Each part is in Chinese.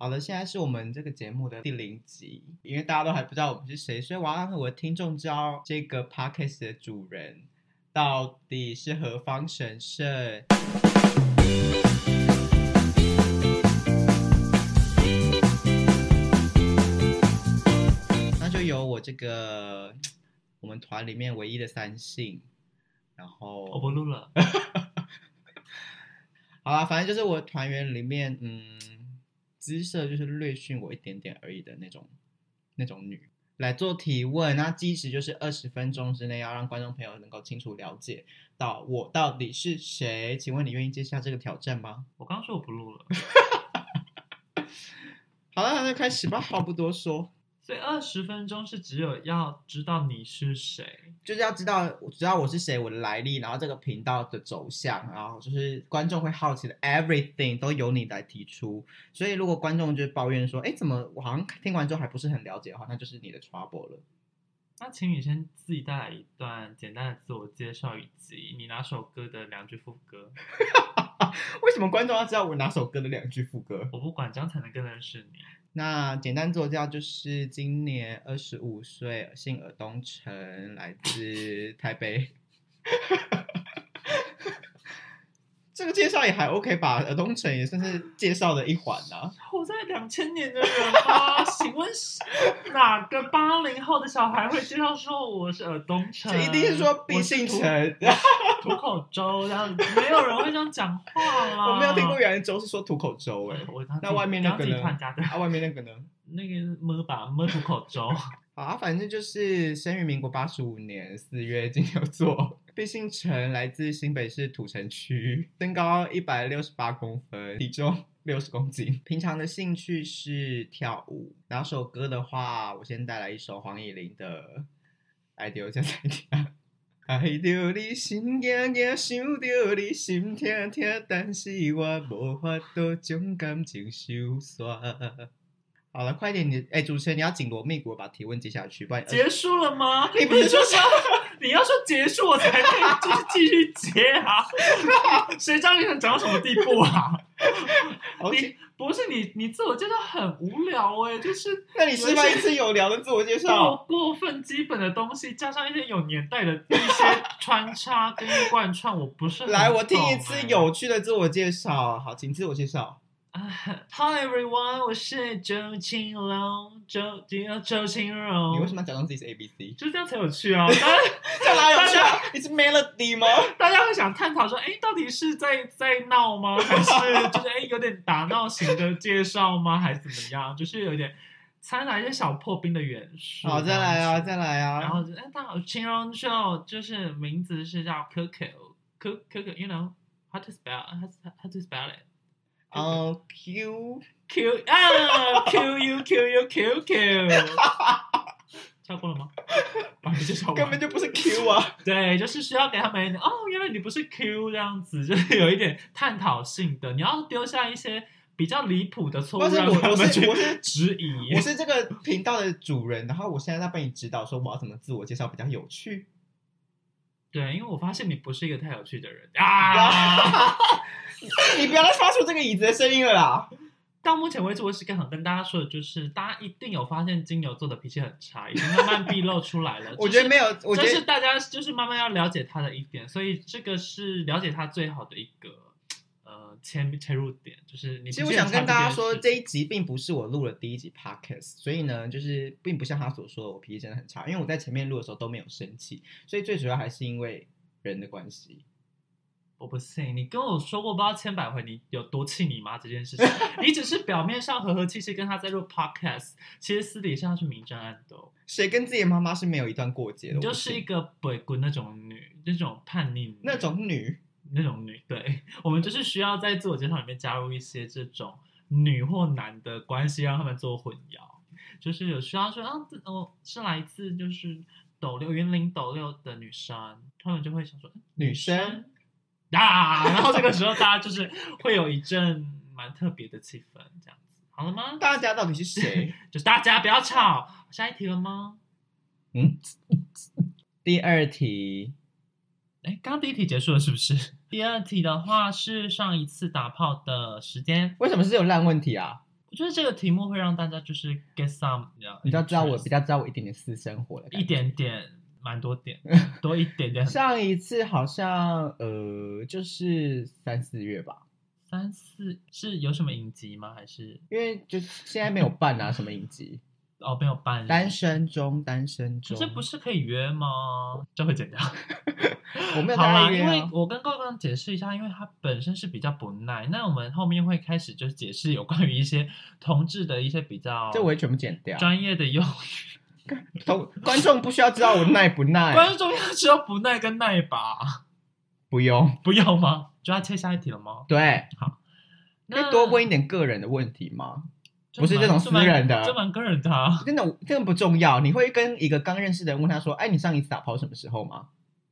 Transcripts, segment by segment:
好的，现在是我们这个节目的第零集，因为大家都还不知道我们是谁，所以我要让我的听众知道这个 podcast 的主人到底是何方神圣。那就由我这个我们团里面唯一的三姓，然后我不录了。好啦，反正就是我团员里面，嗯，姿色就是略逊我一点点而已的那种那种女来做提问。那基时就是二十分钟之内要让观众朋友能够清楚了解到我到底是谁。请问你愿意接下这个挑战吗？我刚刚说我不录了。好了，那就开始吧，话不多说。所以二十分钟是只有要知道你是谁，就是要知道，知道我是谁，我的来历，然后这个频道的走向，然后就是观众会好奇的 everything 都由你来提出。所以如果观众就抱怨说，哎，怎么我好像听完之后还不是很了解的话，那就是你的 trouble 了。那请你先自己带来一段简单的自我介绍，以及你哪首歌的两句副歌。为什么观众要知道我哪首歌的两句副歌？我不管，这样才能更认识你。那简单自我介绍就是今年二十五岁，姓尔东城，来自台北。这个介绍也还 OK 吧？尔东城也算是介绍的一环呐、啊。活在两千年的人吗？请问是哪个八零后的小孩会介绍说我是尔东城？这一定是说毕姓城土口粥这样子，没有人会这样讲话啦。我没有听过原来粥是说吐口粥哎、欸。那外面那个呢？啊，外面那个呢？那个么吧么吐口粥。好啊，反正就是生于民国八十五年四月金牛座。毕姓陈，来自新北市土城区，身高一百六十八公分，体重六十公斤。平常的兴趣是跳舞。哪首歌的话，我先带来一首黄以玲的《爱到这才听》。爱着你心惊惊，想着你心痛痛，但是我无法度将感情收煞。好了，快点你，你哎，主持人你要紧锣密鼓把提问接下去，不然结束了吗？你不是说 你要说结束我才可以继续继续接啊？谁知道你想讲到什么地步啊. 你不是你，你自我介绍很无聊哎、欸，就是 那你示范一次有聊的自我介绍，过分基本的东西加上一些有年代的一些穿插跟贯穿，我不是很来，我听一次有趣的自我介绍，好，请自我介绍。Hi everyone，我是周青龙，周周青龙。你为什么要假装自己是 A B C？就是这样才有趣啊！这哪有趣啊？你是 Melody 吗？大家会想探讨说，哎，到底是在在闹吗？还是就是哎有点打闹型的介绍吗？还是怎么样？就是有点掺杂一些小破冰的元素。好，再来啊，再来啊！然后哎，大家好，青龙秀就是名字是叫 Coco，Coco，you know how to spell，how how to spell it？哦、uh,，Q Q 啊，Q U Q U Q Q，跳过了吗？啊，你介绍根本就不是 Q 啊！对，就是需要给他们一点哦，原来你不是 Q 这样子，就是有一点探讨性的。你要丢下一些比较离谱的错误，让他们去质疑。我是这个频道的主人，然后我现在在被你指导，说我要怎么自我介绍比较有趣。对，因为我发现你不是一个太有趣的人啊！你不要再发出这个椅子的声音了啦！到目前为止，我是想跟大家说的，就是大家一定有发现金牛座的脾气很差，已经慢慢毕露出来了。我觉得没有，我觉得是大家就是慢慢要了解他的一点，所以这个是了解他最好的一个。切切入点就是你，其实我想跟大家说，这一集并不是我录了第一集 podcast，所以呢，就是并不像他所说的，我脾气真的很差，因为我在前面录的时候都没有生气，所以最主要还是因为人的关系。我不信，你跟我说过不知道千百回，你有多气你妈这件事情，你只是表面上和和气气跟他在录 podcast，其实私底下是明争暗斗。谁跟自己妈妈是没有一段过节的？你就是一个北滚那种女，那种叛逆那种女。那种女，对，我们就是需要在自我介绍里面加入一些这种女或男的关系，让他们做混淆。就是有需要说啊，哦，是来自就是斗六云林斗六的女生，他们就会想说女生啊，然后这个时候大家就是会有一阵蛮特别的气氛，这样子，好了吗？大家到底是谁？就是大家不要吵，下一题了吗？嗯，第二题。哎，刚刚第一题结束了是不是？第二题的话是上一次打炮的时间。为什么是这种烂问题啊？我觉得这个题目会让大家就是 get some，你知道，你知道我比较知道我一点点私生活的，一点点，蛮多点，多一点点。上一次好像呃，就是三四月吧。三四是有什么影集吗？还是因为就现在没有办啊？什么影集？哦，没有办。单身中，单身中。这不是可以约吗？这会剪掉。我没有。好啦，因为我跟高刚解释一下，因为他本身是比较不耐。那我们后面会开始就是解释有关于一些同志的一些比较，这我也全部剪掉。专业的用语，同观众不需要知道我耐不耐，观众要知道不耐跟耐吧。不用，不用吗？就要切下一题了吗？对，好，可以多问一点个人的问题吗？不是这种私人的，这蛮个人的啊。真的，这个不重要。你会跟一个刚认识的人问他说：“哎，你上一次打炮什么时候吗？”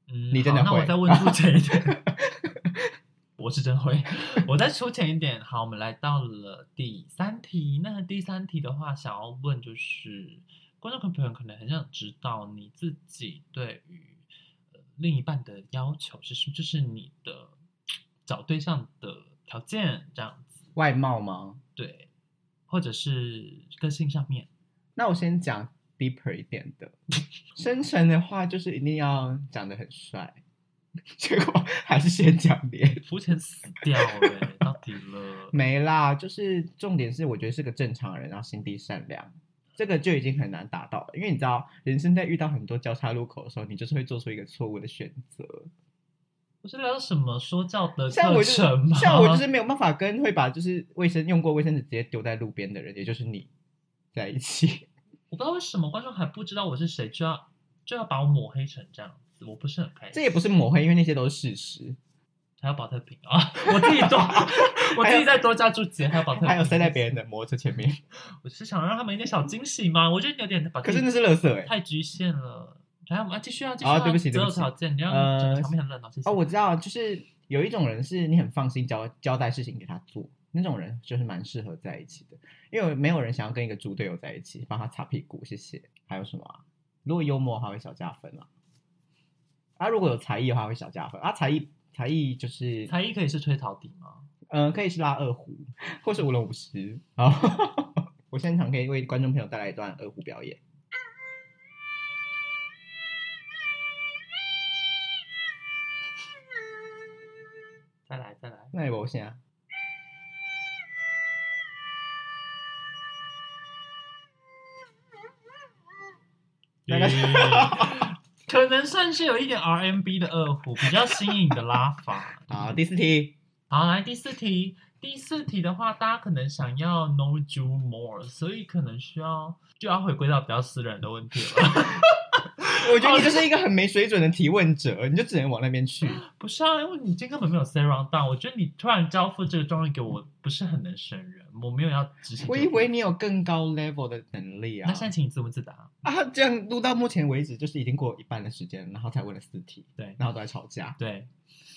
嗯，你真的会？那我再问出前一点。我是真会。我再出前一点。好，我们来到了第三题。那第三题的话，想要问就是，观众朋友可能很想知道你自己对于。另一半的要求是什么？就是你的找对象的条件这样子，外貌吗？对，或者是个性上面。那我先讲 deeper 一点的，深沉的话就是一定要长得很帅。结果还是先讲脸，肤浅死掉了，到底了？没啦，就是重点是我觉得是个正常人，然后心地善良。这个就已经很难达到了，因为你知道，人生在遇到很多交叉路口的时候，你就是会做出一个错误的选择。不是聊什么说教的课程吗？像我就是没有办法跟会把就是卫生用过卫生纸直接丢在路边的人，也就是你 在一起。我不知道为什么观众还不知道我是谁，就要就要把我抹黑成这样子，我不是很开心。这也不是抹黑，因为那些都是事实。还有保特瓶啊！我自己多，我自己再多加注解，还有保特瓶，还有塞在别人的摩托车前面。我是想让他们一点小惊喜嘛，我觉得有点，可是那是垃圾哎，太局限了。来，我们继续啊，继续啊。不起，对不起。择偶条件，你要呃，场面很冷哦。谢谢。哦，我知道，就是有一种人是你很放心交交代事情给他做，那种人就是蛮适合在一起的，因为没有人想要跟一个猪队友在一起，帮他擦屁股。谢谢。还有什么啊？如果幽默的话会小加分啊。啊，如果有才艺的话会小加分啊，才艺。才艺就是才艺，可以是吹陶笛吗？嗯、呃，可以是拉二胡，或是舞龙舞狮。好，我现场可以为观众朋友带来一段二胡表演。那也不行啊。可能算是有一点 RMB 的二胡，比较新颖的拉法。好，第四题。好，来第四题。第四题的话，大家可能想要 know you more，所以可能需要就要回归到比较私人的问题了。我觉得你就是一个很没水准的提问者，你就只能往那边去。不是啊，因为你今天根本没有 set round down。我觉得你突然交付这个状元给我，不是很能胜任。我没有要执行。我以为你有更高 level 的能力啊。那现在请你自问自答啊。这样录到目前为止，就是已经过一半的时间，然后才问了四题，对，然后都在吵架。对，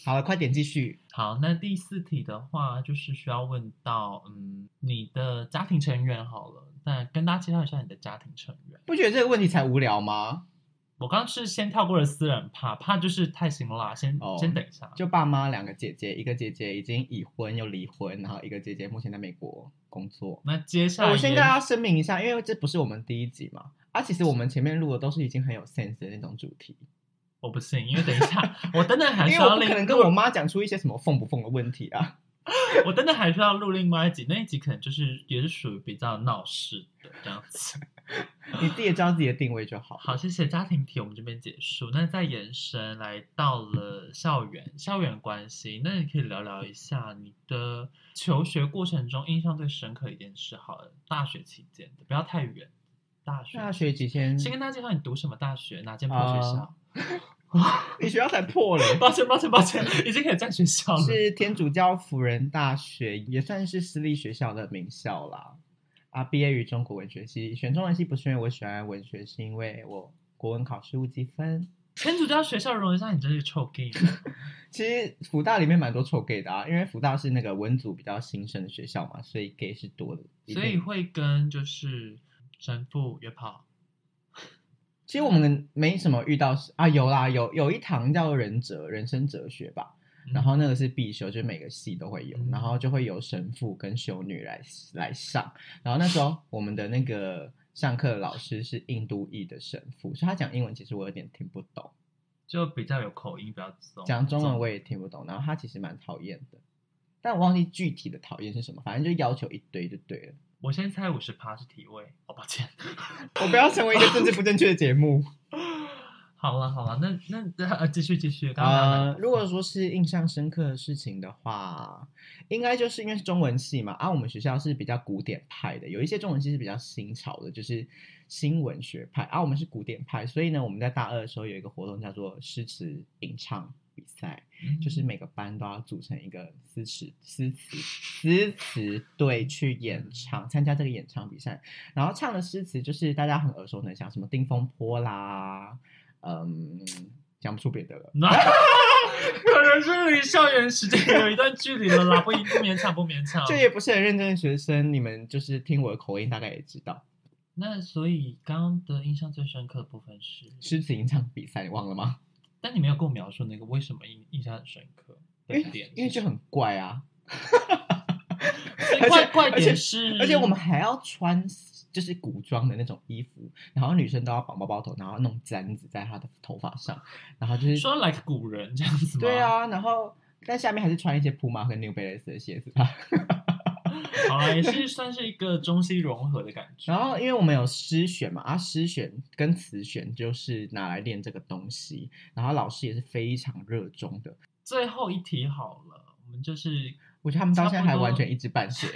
好了，快点继续。好，那第四题的话，就是需要问到，嗯，你的家庭成员好了，那跟大家介绍一下你的家庭成员。不觉得这个问题才无聊吗？我刚刚是先跳过了私人怕，怕就是太辛辣，先、哦、先等一下。就爸妈两个姐姐，一个姐姐已经已婚又离婚，然后一个姐姐目前在美国工作。那接下来，我先跟大家声明一下，因为这不是我们第一集嘛，啊，其实我们前面录的都是已经很有 sense 的那种主题。我不信，因为等一下我等等还 是要可能跟我妈讲出一些什么缝不缝的问题啊。我等等还是要录另外一集，那一集可能就是也是属于比较闹事的这样子。你自己也知道自己的定位就好。好，谢谢家庭题，我们这边结束。那再延伸来到了校园，校园关系，那你可以聊聊一下你的求学过程中印象最深刻一件事。好了，大学期间的，不要太远。大学大学期间，先跟大家介绍你读什么大学，哪间破学校？呃、你学校才破了，抱歉抱歉抱歉，已经可以在学校了。是天主教辅仁大学，也算是私立学校的名校啦。啊，毕业于中国文学系，选中文系不是因为我喜欢文学，是因为我国文考试误积分。天主教学校容得下你这些臭 gay？其实福大里面蛮多臭 gay 的啊，因为福大是那个文组比较新生的学校嘛，所以 gay 是多的。所以会跟就是神父约炮。其实我们没什么遇到啊，有啦，有有一堂叫人哲人生哲学吧。然后那个是必修，就是每个系都会有，然后就会有神父跟修女来来上。然后那时候我们的那个上课的老师是印度裔的神父，所以他讲英文其实我有点听不懂，就比较有口音，比较重。讲中文我也听不懂，然后他其实蛮讨厌的，但我忘记具体的讨厌是什么，反正就要求一堆就对了。我先猜五十趴是体位，哦，抱歉，我不要成为一个政治不正确的节目。好了好了，那那那继续继续。呃，如果说是印象深刻的事情的话，应该就是因为是中文系嘛，啊，我们学校是比较古典派的，有一些中文系是比较新潮的，就是新文学派，啊，我们是古典派，所以呢，我们在大二的时候有一个活动叫做诗词吟唱比赛，嗯、就是每个班都要组成一个诗词诗词诗词队去演唱，参加这个演唱比赛，然后唱的诗词就是大家很耳熟能详，什么《定风波》啦。嗯，讲不出别的了。可能是离校园时间有一段距离了啦，不不勉强，不勉强。这也不是很认真的学生，你们就是听我的口音，大概也知道。那所以刚刚的印象最深刻的部分是诗词吟唱比赛，你忘了吗？但你没有跟我描述那个为什么印印象很深刻的点，因为就很怪啊。怪 怪点是，而且我们还要穿。就是古装的那种衣服，然后女生都要绑包包头，然后弄簪子在她的头发上，然后就是说 like 古人这样子吗？对啊，然后但下面还是穿一些 Puma 和 New Balance 的鞋子。好了，也是算是一个中西融合的感觉。然后因为我们有诗选嘛，啊，诗选跟词选就是拿来练这个东西，然后老师也是非常热衷的。最后一题好了，我们就是。我觉得他们到现在还完全一知半解，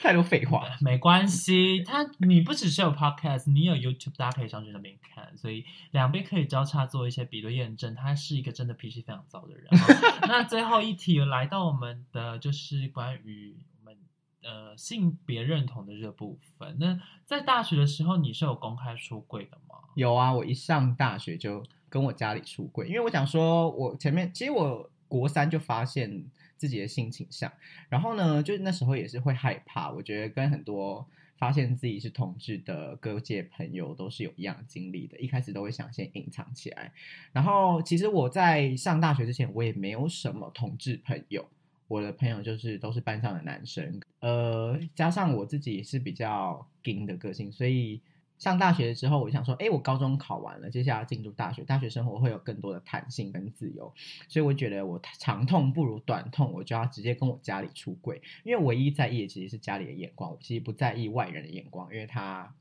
太多废话。没关系，他你不只是有 podcast，你有 YouTube，大家可以上去那边看，所以两边可以交叉做一些比对验证。他是一个真的脾气非常糟的人。那最后一题来到我们的就是关于我们呃性别认同的这部分。那在大学的时候，你是有公开出柜的吗？有啊，我一上大学就跟我家里出柜，因为我想说，我前面其实我国三就发现。自己的性倾向，然后呢，就那时候也是会害怕。我觉得跟很多发现自己是同志的各界朋友都是有一样的经历的。一开始都会想先隐藏起来。然后其实我在上大学之前，我也没有什么同志朋友，我的朋友就是都是班上的男生。呃，加上我自己是比较 gay 的个性，所以。上大学之后，我想说，哎，我高中考完了，接下来进入大学，大学生活会有更多的弹性跟自由，所以我觉得我长痛不如短痛，我就要直接跟我家里出柜，因为唯一在意的其实是家里的眼光，我其实不在意外人的眼光，因为他，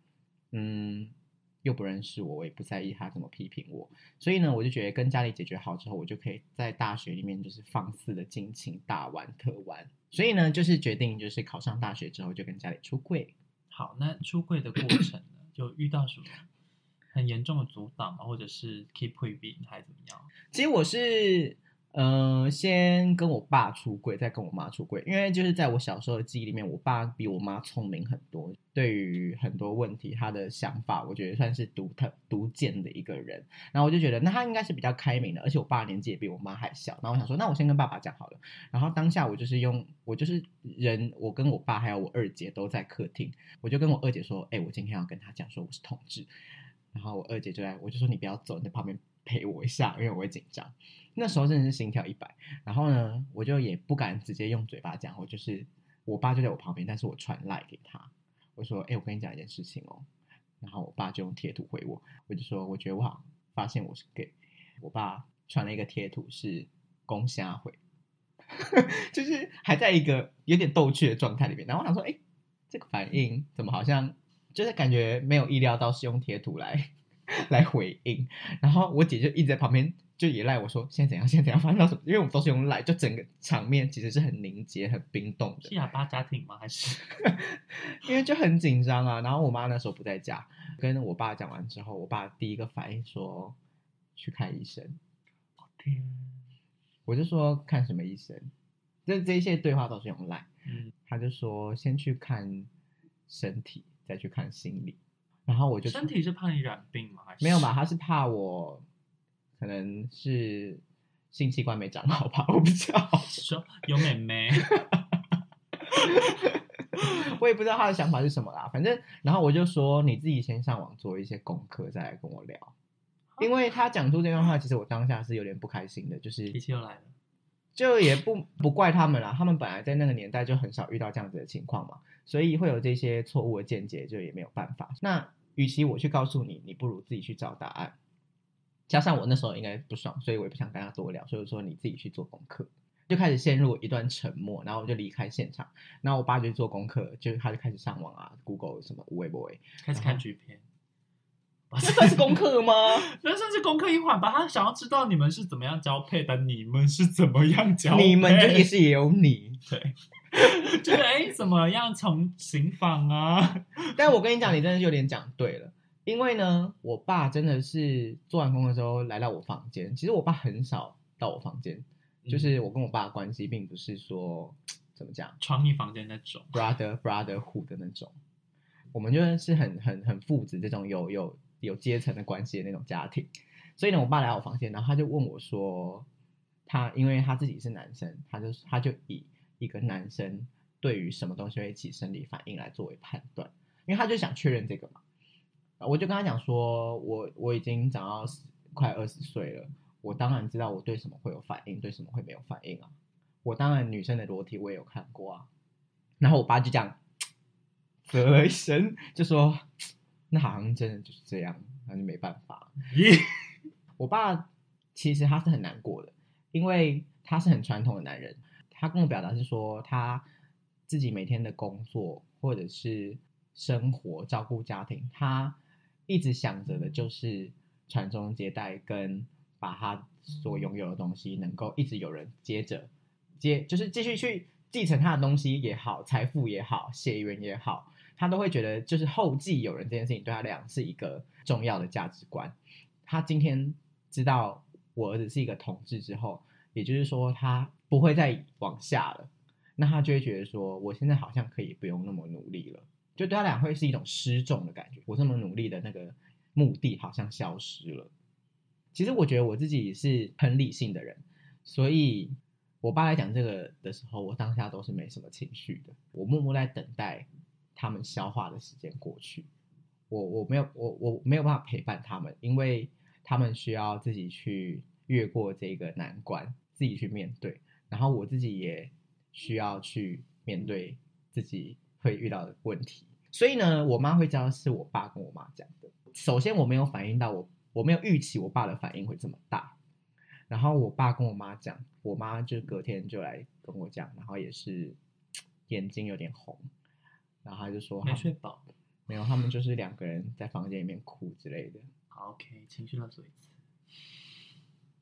嗯，又不认识我，我也不在意他怎么批评我，所以呢，我就觉得跟家里解决好之后，我就可以在大学里面就是放肆的尽情大玩特玩，所以呢，就是决定就是考上大学之后就跟家里出柜。好，那出柜的过程。就遇到什么很严重的阻挡吗？或者是 keep quiet 还是怎么样？其实我是。嗯、先跟我爸出柜，再跟我妈出柜，因为就是在我小时候的记忆里面，我爸比我妈聪明很多，对于很多问题，他的想法我觉得算是独特、独见的一个人。然后我就觉得，那他应该是比较开明的，而且我爸年纪也比我妈还小。然后我想说，那我先跟爸爸讲好了。然后当下我就是用，我就是人，我跟我爸还有我二姐都在客厅，我就跟我二姐说，哎，我今天要跟他讲说我是同志。然后我二姐就在，我就说你不要走，你在旁边陪我一下，因为我会紧张。那时候真的是心跳一百，然后呢，我就也不敢直接用嘴巴讲，我就是我爸就在我旁边，但是我传赖给他，我说：“哎，我跟你讲一件事情哦。”然后我爸就用贴图回我，我就说：“我觉得我好发现我是 gay。”我爸传了一个贴图是公虾回，就是还在一个有点逗趣的状态里面。然后我想说：“哎，这个反应怎么好像就是感觉没有意料到是用贴图来 来回应？”然后我姐就一直在旁边。就也赖我说，现在怎样？现在怎样？发生到什么？因为我们都是用赖，就整个场面其实是很凝结、很冰冻的。是哑巴家庭吗？还是 因为就很紧张啊？然后我妈那时候不在家，跟我爸讲完之后，我爸第一个反应说去看医生。天！我就说看什么医生？这这一些对话都是用赖。嗯，他就说先去看身体，再去看心理。然后我就身体是怕你染病吗？还是没有吧？他是怕我。可能是性器官没长好吧，我不知道。说有妹妹，我也不知道他的想法是什么啦。反正，然后我就说你自己先上网做一些功课，再来跟我聊。因为他讲出这段话，其实我当下是有点不开心的，就是脾气又来了。就也不不怪他们啦，他们本来在那个年代就很少遇到这样子的情况嘛，所以会有这些错误的见解，就也没有办法。那与其我去告诉你，你不如自己去找答案。加上我那时候应该不爽，所以我也不想跟他多聊，所以说你自己去做功课，就开始陷入一段沉默，然后我就离开现场。然后我爸就做功课，就他就开始上网啊，Google 什么微博，开始看剧片。这算是功课吗？那算是功课一环吧。他想要知道你们是怎么样交配的，你们是怎么样交配？你们这也是也有你，对，就是哎，怎么样从行房啊？但我跟你讲，你真的是有点讲对了，因为呢，我爸真的是做完功课之后来到我房间。其实我爸很少到我房间，就是我跟我爸的关系并不是说 怎么讲，床一房间那种，brother brotherhood 的那种。我们就是很很很父子这种有有。有阶层的关系的那种家庭，所以呢，我爸来我房间，然后他就问我说：“他因为他自己是男生，他就他就以一个男生对于什么东西会起生理反应来作为判断，因为他就想确认这个嘛。”我就跟他讲说：“我我已经长到快二十岁了，我当然知道我对什么会有反应，对什么会没有反应啊。我当然女生的裸体我也有看过啊。”然后我爸就这样 啧了一声，就说。那好像真的就是这样，那就没办法。我爸其实他是很难过的，因为他是很传统的男人。他跟我表达是说，他自己每天的工作或者是生活、照顾家庭，他一直想着的就是传宗接代，跟把他所拥有的东西能够一直有人接着接，就是继续去继承他的东西也好，财富也好，血缘也好。他都会觉得，就是后继有人这件事情对他来讲是一个重要的价值观。他今天知道我儿子是一个同志之后，也就是说他不会再往下了，那他就会觉得说，我现在好像可以不用那么努力了，就对他俩会是一种失重的感觉。我这么努力的那个目的好像消失了。其实我觉得我自己是很理性的人，所以我爸来讲这个的时候，我当下都是没什么情绪的，我默默在等待。他们消化的时间过去，我我没有我我没有办法陪伴他们，因为他们需要自己去越过这个难关，自己去面对，然后我自己也需要去面对自己会遇到的问题。所以呢，我妈会知道是我爸跟我妈讲的。首先，我没有反应到我我没有预期我爸的反应会这么大，然后我爸跟我妈讲，我妈就隔天就来跟我讲，然后也是 眼睛有点红。然后他就说没睡饱，没有，他们就是两个人在房间里面哭之类的。好，OK，情绪勒索一次。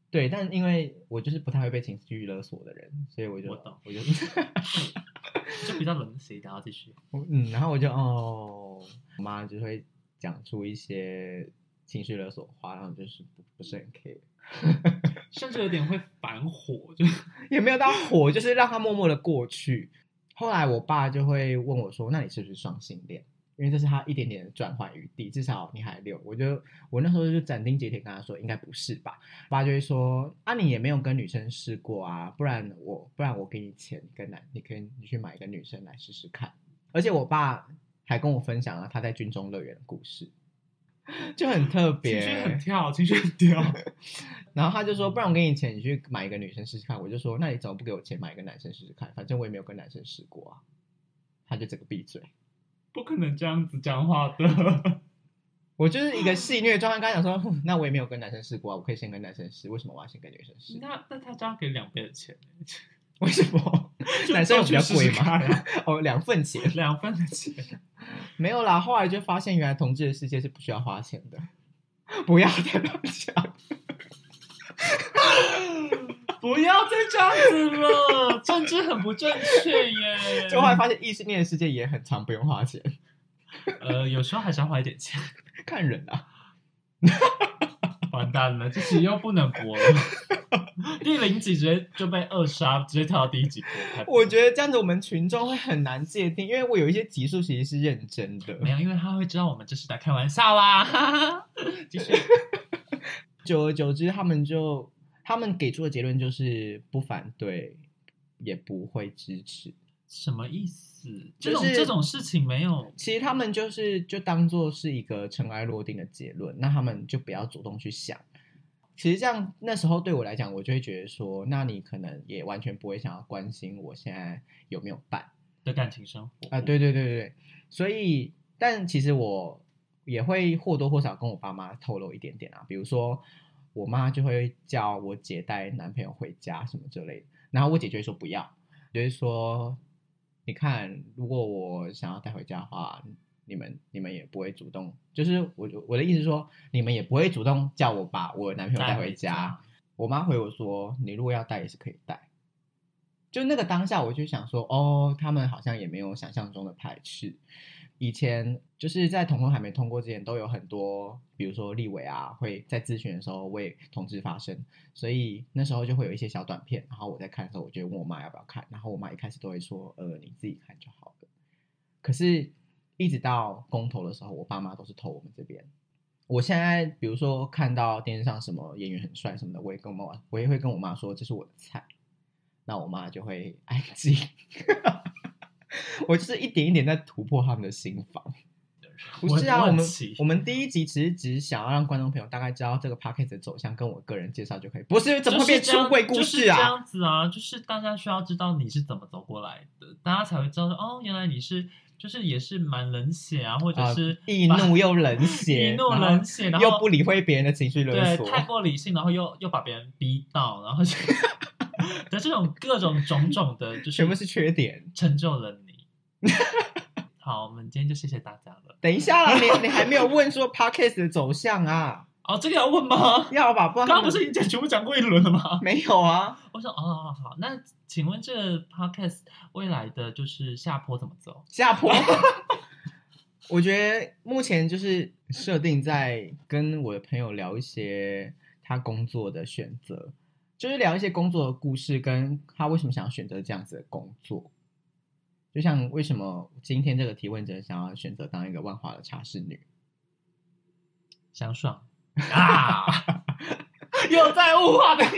对，但因为我就是不太会被情绪勒索的人，所以我就我懂，我就就比较冷血，然后继续。嗯，然后我就哦，我妈就会讲出一些情绪勒索的话，然后就是不不是很 care，甚至有点会反火，就也没有到火，就是让他默默的过去。后来我爸就会问我说：“那你是不是双性恋？因为这是他一点点的转换余地，至少你还留。”我就我那时候就斩钉截铁跟他说：“应该不是吧？”我爸就会说：“啊，你也没有跟女生试过啊，不然我不然我给你钱跟男，你可以你去买一个女生来试试看。”而且我爸还跟我分享了他在军中乐园的故事。就很特别，情绪很跳，情绪很跳。然后他就说：“不然我给你钱，你去买一个女生试试看。”我就说：“那你怎么不给我钱买一个男生试试看？反正我也没有跟男生试过啊。”他就整个闭嘴，不可能这样子讲话的。我就是一个戏谑状态，刚才讲说：“那我也没有跟男生试过啊，我可以先跟男生试，为什么我要先跟女生试？”那那他这样给两倍的钱，为什么？男生有比较贵吗？哦，两份钱，两份的钱。没有啦，后来就发现原来同志的世界是不需要花钱的。不要再乱讲，不要再这样子了，政治很不正确耶。就后来发现异性恋的世界也很常不用花钱。呃，有时候还是要花一点钱，看人啊。完蛋了，这集又不能播了。第零集直接就被扼杀，直接跳到第一集播。我觉得这样子我们群众会很难界定，因为我有一些集数其实是认真的。没有，因为他会知道我们这是在开玩笑啦。继续。久而久之，他们就他们给出的结论就是不反对，也不会支持。什么意思？这种、就是、这种事情没有。其实他们就是就当做是一个尘埃落定的结论，那他们就不要主动去想。其实这样那时候对我来讲，我就会觉得说，那你可能也完全不会想要关心我现在有没有办的感情生活啊。对对对对对，所以但其实我也会或多或少跟我爸妈透露一点点啊，比如说我妈就会叫我姐带男朋友回家什么之类的，然后我姐就会说不要，就是说。你看，如果我想要带回家的话，你们你们也不会主动，就是我我的意思说，你们也不会主动叫我把我男朋友带。回家我妈回我说，你如果要带也是可以带。就那个当下，我就想说，哦，他们好像也没有想象中的排斥。以前就是在同婚还没通过之前，都有很多，比如说立委啊，会在咨询的时候为同志发声，所以那时候就会有一些小短片，然后我在看的时候，我就问我妈要不要看，然后我妈一开始都会说，呃，你自己看就好了。可是，一直到公投的时候，我爸妈都是投我们这边。我现在比如说看到电视上什么演员很帅什么的，我也跟我妈，我也会跟我妈说这是我的菜，那我妈就会安静。我就是一点一点在突破他们的心防，不是啊，我们我们第一集其实只是想要让观众朋友大概知道这个 podcast 的走向，跟我个人介绍就可以，不是怎么会变出柜故事啊？就是、这样子啊，就是大家需要知道你是怎么走过来的，大家才会知道说哦，原来你是就是也是蛮冷血啊，或者是易、呃、怒又冷血，易怒冷血，然后又不理会别人的情绪勒索，对，太过理性，然后又又把别人逼到，然后就。的这种各种种种的，就是全部是缺点，成就了你。好，我们今天就谢谢大家了。等一下啦，你你还没有问说 podcast 的走向啊？哦，这个要问吗？要吧，不然刚刚不是已经全部讲过一轮了吗？没有啊。我说哦，好，那请问这 podcast 未来的就是下坡怎么走？下坡？我觉得目前就是设定在跟我的朋友聊一些他工作的选择。就是聊一些工作的故事，跟他为什么想要选择这样子的工作，就像为什么今天这个提问者想要选择当一个万华的茶室女，想爽 啊，有在物化的。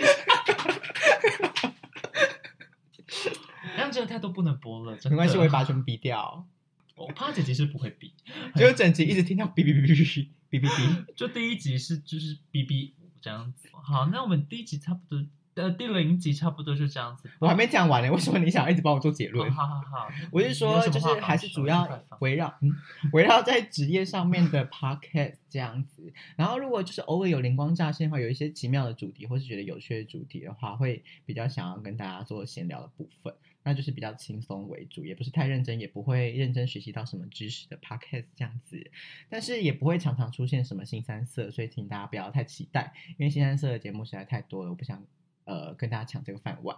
那这个太多不能播了，没关系，我会把全部逼掉。我怕整集是不会逼，就整集一直听到哔哔哔哔哔哔哔哔，就第一集是就是哔哔这样子。好，那我们第一集差不多。呃，第零集差不多就这样子。我还没讲完呢，为什么你想要一直帮我做结论？好好好，我是说，就是还是主要围绕，嗯，围绕在职业上面的 podcast 这样子。然后，如果就是偶尔有灵光乍现的话，有一些奇妙的主题，或是觉得有趣的主题的话，会比较想要跟大家做闲聊的部分。那就是比较轻松为主，也不是太认真，也不会认真学习到什么知识的 podcast 这样子，但是也不会常常出现什么新三色，所以请大家不要太期待，因为新三色的节目实在太多了，我不想呃跟大家抢这个饭碗。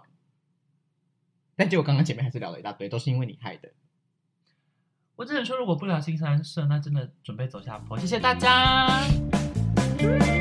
但结果刚刚前面还是聊了一大堆，都是因为你害的。我只能说，如果不聊新三社，那真的准备走下坡。谢谢大家。